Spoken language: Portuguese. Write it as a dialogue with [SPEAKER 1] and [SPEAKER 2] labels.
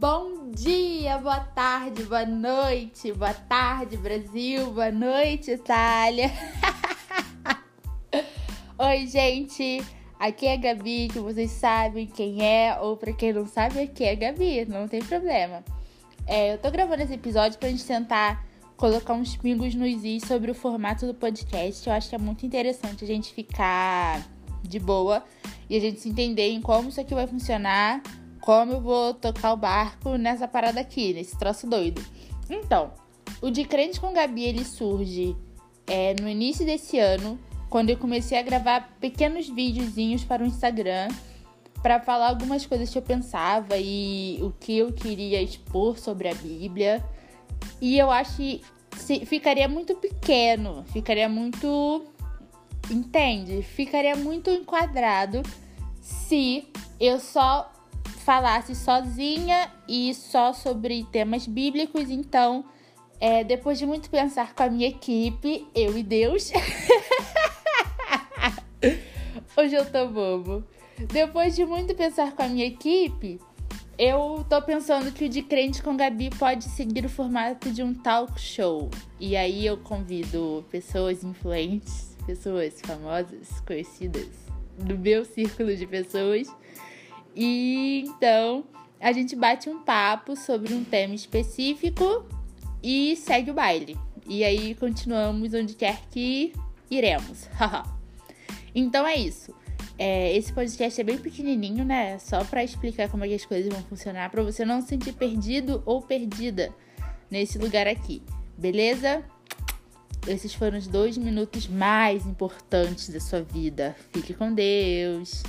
[SPEAKER 1] Bom dia, boa tarde, boa noite, boa tarde, Brasil, boa noite, Itália. Oi, gente, aqui é a Gabi, que vocês sabem quem é, ou pra quem não sabe, aqui é a Gabi, não tem problema. É, eu tô gravando esse episódio pra gente tentar colocar uns pingos nos is sobre o formato do podcast. Eu acho que é muito interessante a gente ficar de boa e a gente se entender em como isso aqui vai funcionar, como eu vou tocar o barco nessa parada aqui, nesse troço doido. Então, o De Crente com Gabi ele surge é, no início desse ano, quando eu comecei a gravar pequenos videozinhos para o Instagram para falar algumas coisas que eu pensava e o que eu queria expor sobre a Bíblia. E eu acho que ficaria muito pequeno, ficaria muito. Entende? Ficaria muito enquadrado se eu só falasse sozinha e só sobre temas bíblicos. Então, é, depois de muito pensar com a minha equipe, eu e Deus. Hoje eu tô bobo. Depois de muito pensar com a minha equipe, eu tô pensando que o De Crente com Gabi pode seguir o formato de um talk show. E aí eu convido pessoas influentes, pessoas famosas, conhecidas do meu círculo de pessoas. E então a gente bate um papo sobre um tema específico e segue o baile. E aí continuamos onde quer que iremos. então é isso. É, esse podcast é bem pequenininho, né? Só para explicar como é que as coisas vão funcionar, para você não se sentir perdido ou perdida nesse lugar aqui, beleza? Esses foram os dois minutos mais importantes da sua vida. Fique com Deus.